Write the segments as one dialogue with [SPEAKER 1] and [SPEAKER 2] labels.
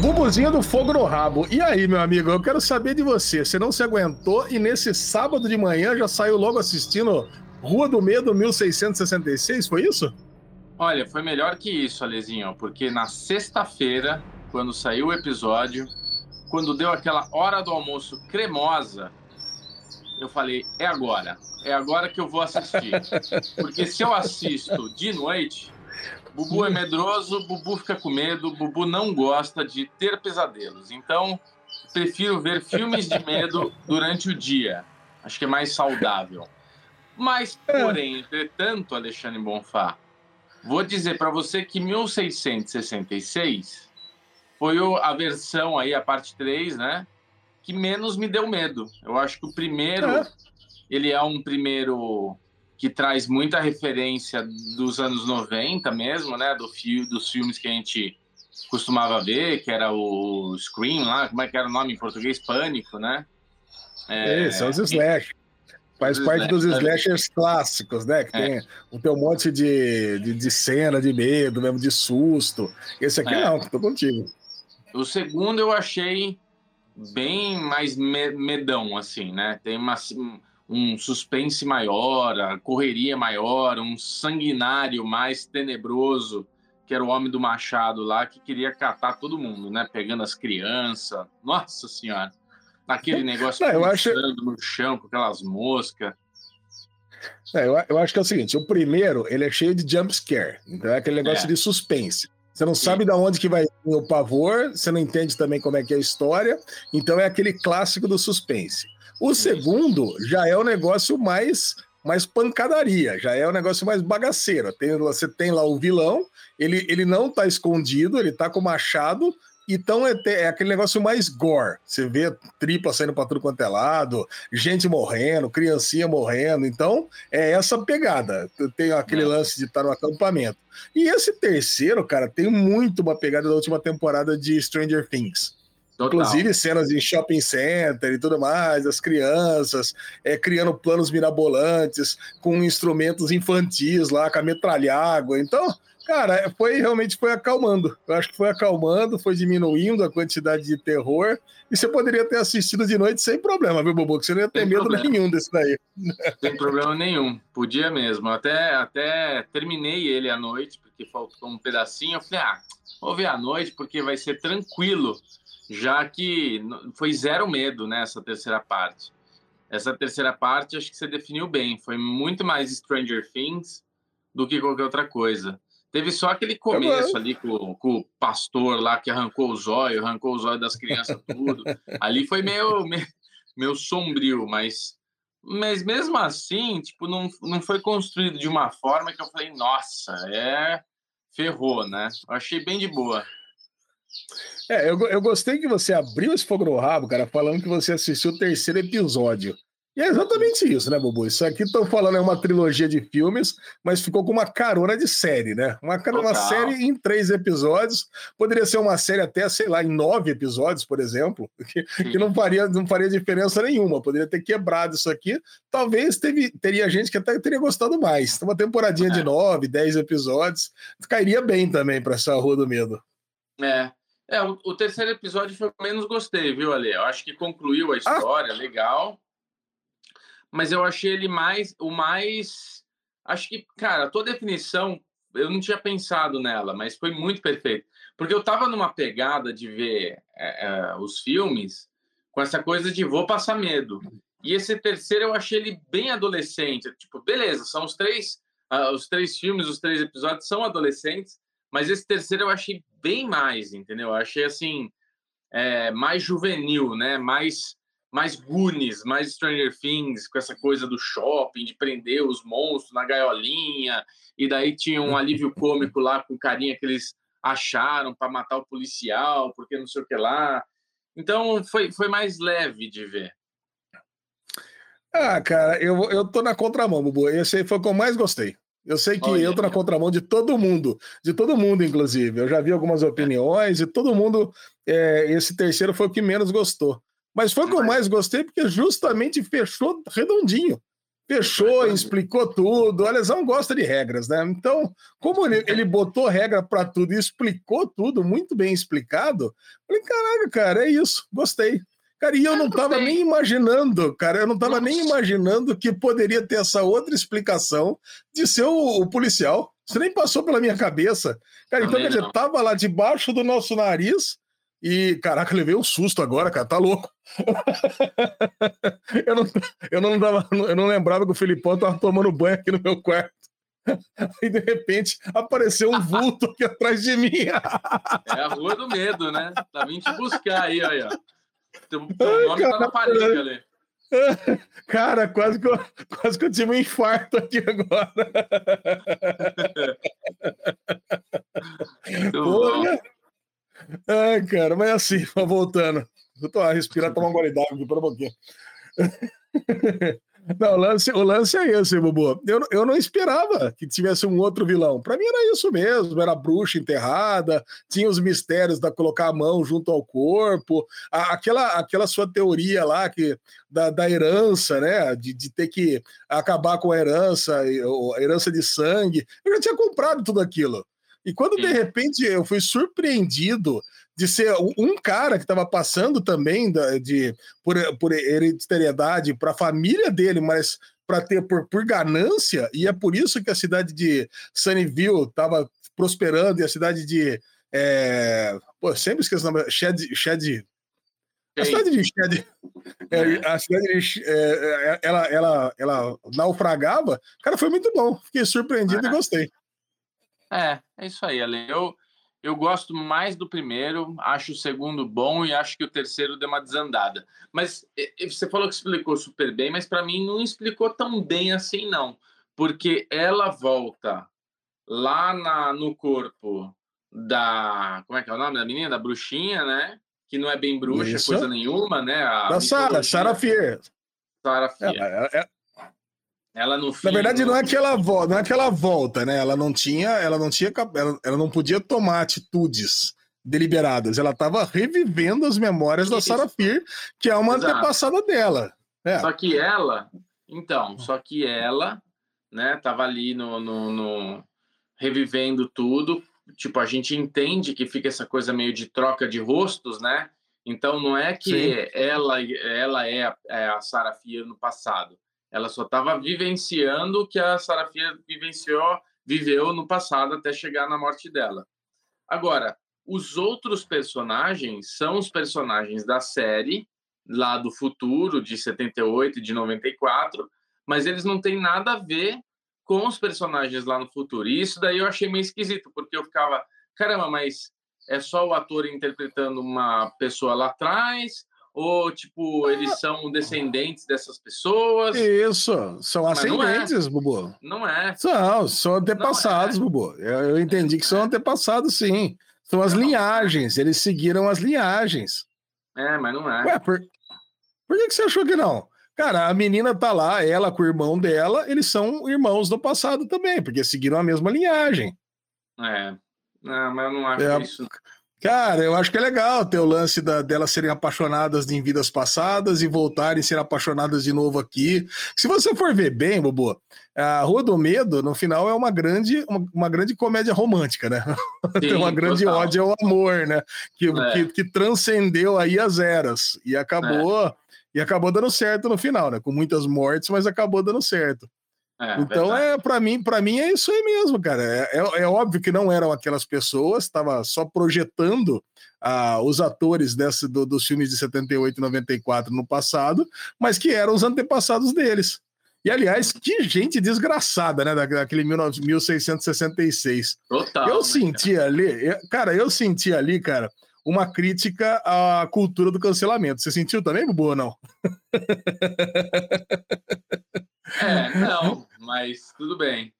[SPEAKER 1] Bubuzinho do fogo no rabo. E aí, meu amigo, eu quero saber de você. Você não se aguentou e nesse sábado de manhã já saiu logo assistindo Rua do Medo 1666, foi isso?
[SPEAKER 2] Olha, foi melhor que isso, Alezinho, porque na sexta-feira, quando saiu o episódio, quando deu aquela hora do almoço cremosa, eu falei: é agora, é agora que eu vou assistir. Porque se eu assisto de noite, Bubu é medroso, Bubu fica com medo, Bubu não gosta de ter pesadelos. Então, prefiro ver filmes de medo durante o dia. Acho que é mais saudável. Mas, porém, entretanto, Alexandre Bonfá, Vou dizer para você que 1666 foi a versão aí, a parte 3, né? Que menos me deu medo. Eu acho que o primeiro, é. ele é um primeiro que traz muita referência dos anos 90 mesmo, né? Do fio, dos filmes que a gente costumava ver, que era o Scream lá, como é que era o nome em português? Pânico, né?
[SPEAKER 1] É, Isso, os slash. Faz dos parte dos slashers clássicos, né? Que é. tem um, tem um monte de, de, de, cena de medo, mesmo de susto. Esse aqui é. não, tô contigo.
[SPEAKER 2] O segundo eu achei bem mais medão, assim, né? Tem uma, um suspense maior, a correria maior, um sanguinário mais tenebroso, que era o homem do machado lá, que queria catar todo mundo, né? Pegando as crianças. Nossa Senhora naquele negócio não, eu acho... no chão com aquelas moscas.
[SPEAKER 1] É, eu, eu, acho que é o seguinte: o primeiro ele é cheio de jump scare, então é aquele negócio é. de suspense. Você não Sim. sabe de onde que vai o pavor, você não entende também como é que é a história, então é aquele clássico do suspense. O segundo já é o negócio mais mais pancadaria, já é o negócio mais bagaceiro. Tem, você tem lá o vilão, ele, ele não está escondido, ele está com o machado, então é, é, aquele negócio mais gore. Você vê tripa saindo para tudo quanto é lado, gente morrendo, criancinha morrendo. Então é essa pegada. Tem aquele lance de estar no acampamento. E esse terceiro, cara, tem muito uma pegada da última temporada de Stranger Things. Total. Inclusive cenas em shopping center e tudo mais, as crianças é, criando planos mirabolantes com instrumentos infantis lá, com a metralhágua. Então, Cara, foi realmente foi acalmando. Eu acho que foi acalmando, foi diminuindo a quantidade de terror. E você poderia ter assistido de noite sem problema, viu, Bobo? Que você não ia ter sem medo problema. nenhum desse daí.
[SPEAKER 2] Sem problema nenhum. Podia mesmo. Até, até terminei ele à noite, porque faltou um pedacinho. Eu falei, ah, vou ver à noite, porque vai ser tranquilo, já que foi zero medo nessa né, terceira parte. Essa terceira parte, acho que você definiu bem. Foi muito mais Stranger Things do que qualquer outra coisa. Teve só aquele tá começo ali com, com, o pastor lá que arrancou os olhos, arrancou os olhos das crianças, tudo. ali foi meio, meio, meio, sombrio, mas, mas mesmo assim, tipo, não, não foi construído de uma forma que eu falei, nossa, é ferrou, né? Eu achei bem de boa.
[SPEAKER 1] É, eu, eu gostei que você abriu esse fogo no rabo, cara, falando que você assistiu o terceiro episódio. E é exatamente isso, né, Bobo? Isso aqui estão falando é uma trilogia de filmes, mas ficou com uma carona de série, né? Uma, uma série em três episódios. Poderia ser uma série até, sei lá, em nove episódios, por exemplo, que, que não, faria, não faria diferença nenhuma. Poderia ter quebrado isso aqui. Talvez teve, teria gente que até teria gostado mais. Uma temporadinha é. de nove, dez episódios. Cairia bem também para essa Rua do Medo.
[SPEAKER 2] É. É, o, o, terceiro episódio foi o menos gostei, viu, Ale? Eu acho que concluiu a ah! história, ah. legal mas eu achei ele mais o mais acho que cara a tua definição eu não tinha pensado nela mas foi muito perfeito porque eu tava numa pegada de ver é, é, os filmes com essa coisa de vou passar medo e esse terceiro eu achei ele bem adolescente tipo beleza são os três uh, os três filmes os três episódios são adolescentes mas esse terceiro eu achei bem mais entendeu eu achei assim é, mais juvenil né mais mais Goonies, mais Stranger Things, com essa coisa do shopping, de prender os monstros na gaiolinha, e daí tinha um alívio cômico lá com carinha que eles acharam para matar o policial, porque não sei o que lá. Então foi, foi mais leve de ver.
[SPEAKER 1] Ah, cara, eu, eu tô na contramão, Bubu. Esse aí foi o que eu mais gostei. Eu sei que Olha, eu tô na contramão de todo mundo, de todo mundo, inclusive. Eu já vi algumas opiniões e todo mundo. É, esse terceiro foi o que menos gostou. Mas foi o que eu mais gostei, porque justamente fechou redondinho. Fechou, explicou tudo. O Alesão gosta de regras, né? Então, como ele, ele botou regra para tudo e explicou tudo, muito bem explicado, falei, caraca, cara, é isso, gostei. Cara, e eu não estava nem imaginando, cara, eu não estava nem imaginando que poderia ter essa outra explicação de ser o, o policial. Isso nem passou pela minha cabeça. Cara, então, quer dizer, tava lá debaixo do nosso nariz e, caraca, levei um susto agora, cara, tá louco. eu, não, eu, não tava, eu não lembrava que o Filipão tava tomando banho aqui no meu quarto. Aí, de repente, apareceu um vulto aqui atrás de mim.
[SPEAKER 2] é a rua do medo, né? Tá vindo te buscar aí, aí, ó. Teu, teu nome cara, tá na parede ali.
[SPEAKER 1] Cara, quase que, eu, quase que eu tive um infarto aqui agora. Porra. Ai, cara, mas assim, voltando. Eu tô a respirar, tomar um gole d'água aqui, para um pouquinho. Não, o lance, o lance é esse, Bubu. Eu, eu não esperava que tivesse um outro vilão. Para mim era isso mesmo, era bruxa enterrada, tinha os mistérios da colocar a mão junto ao corpo, a, aquela, aquela sua teoria lá que da, da herança, né, de, de ter que acabar com a herança, a herança de sangue. Eu já tinha comprado tudo aquilo. E quando de repente eu fui surpreendido de ser um cara que estava passando também da, de, por, por hereditariedade para a família dele, mas para ter por, por ganância, e é por isso que a cidade de Sunnyville estava prosperando e a cidade de. É, pô, sempre esqueço o nome. Shed. Shed a cidade de Shed. É, a cidade de, é, é, ela, ela, ela naufragava. Cara, foi muito bom. Fiquei surpreendido e gostei.
[SPEAKER 2] É, é isso aí, Ale. Eu, eu gosto mais do primeiro, acho o segundo bom e acho que o terceiro deu uma desandada. Mas você falou que explicou super bem, mas para mim não explicou tão bem assim, não. Porque ela volta lá na, no corpo da. Como é que é o nome da menina? Da bruxinha, né? Que não é bem bruxa, Isso. coisa nenhuma, né? A
[SPEAKER 1] da Sara, Sara Fier.
[SPEAKER 2] Sara Fier. É, ela no
[SPEAKER 1] fim, Na verdade, não é que ela volta, não é que ela volta, né? Ela não tinha, ela não tinha, ela, ela não podia tomar atitudes deliberadas. Ela estava revivendo as memórias da Sarah Fear, que é uma Exato. antepassada dela. É.
[SPEAKER 2] Só que ela, então, só que ela, né, tava ali no, no, no, revivendo tudo. Tipo, a gente entende que fica essa coisa meio de troca de rostos, né? Então não é que Sim. ela ela é a, é a Sarah Fear no passado ela só estava vivenciando o que a Sarafia vivenciou, viveu no passado até chegar na morte dela. Agora, os outros personagens são os personagens da série, lá do futuro, de 78 e de 94, mas eles não têm nada a ver com os personagens lá no futuro. E isso daí eu achei meio esquisito, porque eu ficava, caramba, mas é só o ator interpretando uma pessoa lá atrás, ou, tipo, eles são descendentes dessas pessoas?
[SPEAKER 1] Isso, são Mas ascendentes, não é. Bubu.
[SPEAKER 2] Não é.
[SPEAKER 1] São, são antepassados, é. Bubu. Eu, eu, entendi que são antepassados, sim. São as linhagens, eles seguiram as linhagens.
[SPEAKER 2] É, mas não é. Ué,
[SPEAKER 1] por, por que, que você achou que não? Cara, a menina tá lá, ela com o irmão dela, eles são irmãos do passado também, porque seguiram a mesma linhagem.
[SPEAKER 2] É. Não, mas eu não acho é, isso.
[SPEAKER 1] Cara, eu acho que é legal ter o lance da, delas serem apaixonadas em vidas passadas e voltarem a ser apaixonadas de novo aqui. Se você for ver bem, Bobo, a Rua do Medo, no final, é uma grande, uma, uma grande comédia romântica, né? Sim, Tem uma grande total. ódio ao amor, né? Que, é. que, que, transcendeu aí as eras e acabou, é. e acabou dando certo no final, né? Com muitas mortes, mas acabou dando certo. É, então é para mim, para mim é isso aí mesmo, cara. É, é, é, óbvio que não eram aquelas pessoas, estava só projetando ah, os atores desse, do, dos filmes de 78 e 94 no passado, mas que eram os antepassados deles. E aliás, que gente desgraçada, né? Daquele 1666. Total. Eu né, senti cara? ali, cara, eu senti ali, cara, uma crítica à cultura do cancelamento. Você sentiu também, Bubu, ou não?
[SPEAKER 2] É, não, mas tudo bem.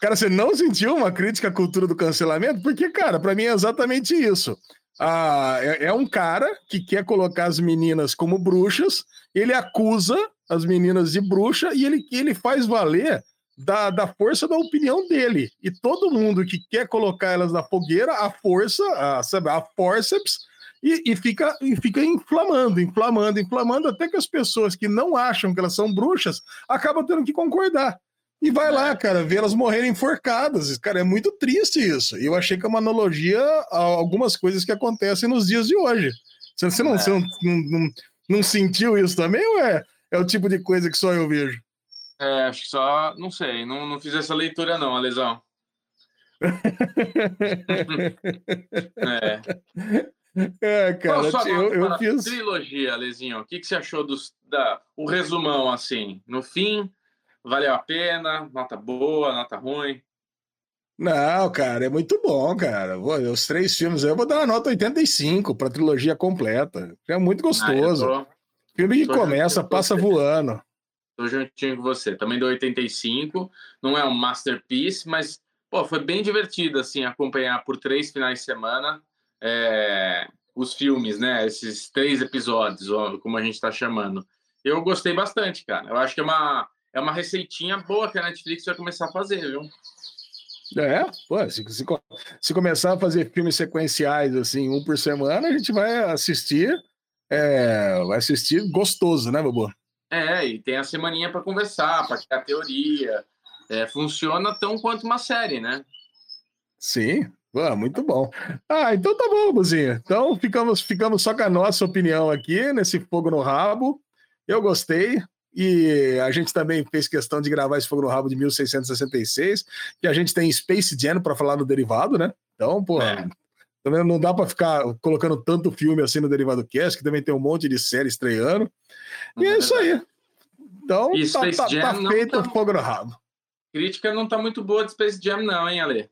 [SPEAKER 1] Cara, você não sentiu uma crítica à cultura do cancelamento? Porque, cara, para mim é exatamente isso. Ah, é, é, um cara que quer colocar as meninas como bruxas, ele acusa as meninas de bruxa e ele, ele faz valer da, da força da opinião dele. E todo mundo que quer colocar elas na fogueira, a força, a, sabe, a forceps, e, e, fica, e fica inflamando, inflamando, inflamando, até que as pessoas que não acham que elas são bruxas acabam tendo que concordar. E vai lá, é. cara, ver elas morrerem enforcadas. Cara, é muito triste isso. E eu achei que é uma analogia a algumas coisas que acontecem nos dias de hoje. Você, você, não, é. você não, não, não, não, sentiu isso também ou é, é o tipo de coisa que só eu vejo?
[SPEAKER 2] É, acho que só, não sei, não, não fiz essa leitura não, Alesão.
[SPEAKER 1] é. É, cara, Qual eu, eu fiz.
[SPEAKER 2] Trilogia, Lezinho. O que, que você achou dos, da, o resumão assim? No fim, valeu a pena? Nota boa, nota ruim?
[SPEAKER 1] Não, cara, é muito bom, cara. Os três filmes eu vou dar uma nota 85 para a trilogia completa. É muito gostoso. Ah, tô... Filme que começa, passa voando.
[SPEAKER 2] Tô juntinho com você. Também dou 85. Não é um masterpiece, mas pô, foi bem divertido assim acompanhar por três finais de semana é, os filmes, né? Esses três episódios, como a gente está chamando. Eu gostei bastante, cara. Eu acho que é uma é uma receitinha boa que a Netflix vai começar a fazer, viu?
[SPEAKER 1] É, pô, se, se, se, começar a fazer filmes sequenciais, assim, um por semana, a gente vai assistir, é, vai assistir gostoso, né, Bobo?
[SPEAKER 2] É, e tem a semaninha para conversar, para criar teoria. É, funciona tão quanto uma série, né?
[SPEAKER 1] Sim, ah, muito bom. Ah, então tá bom, Buzinho. Então ficamos, ficamos só com a nossa opinião aqui, nesse fogo no rabo. Eu gostei. E a gente também fez questão de gravar esse fogo no rabo de 1666, que a gente tem Space Jam para falar no derivado, né? Então, pô, é. também não dá para ficar colocando tanto filme assim no Derivado Cast, que também tem um monte de série estreando. E é, é isso aí. Então, tá, tá, tá feito o fogo no rabo.
[SPEAKER 2] Crítica não tá muito boa de Space Jam, não, hein, Ale?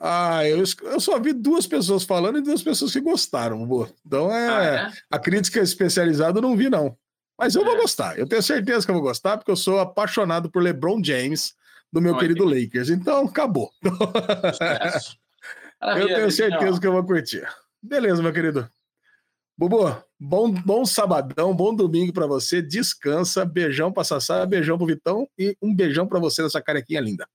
[SPEAKER 1] Ah, eu, eu só vi duas pessoas falando e duas pessoas que gostaram, boa. Então é, ah, é, a crítica especializada eu não vi, não. Mas eu é. vou gostar. Eu tenho certeza que eu vou gostar, porque eu sou apaixonado por LeBron James, do meu querido Lakers. Então, acabou. eu tenho certeza que eu vou curtir. Beleza, meu querido. Bubu, bom, bom sabadão, bom domingo para você. Descansa. Beijão para Sassá, beijão pro Vitão e um beijão para você nessa carequinha linda.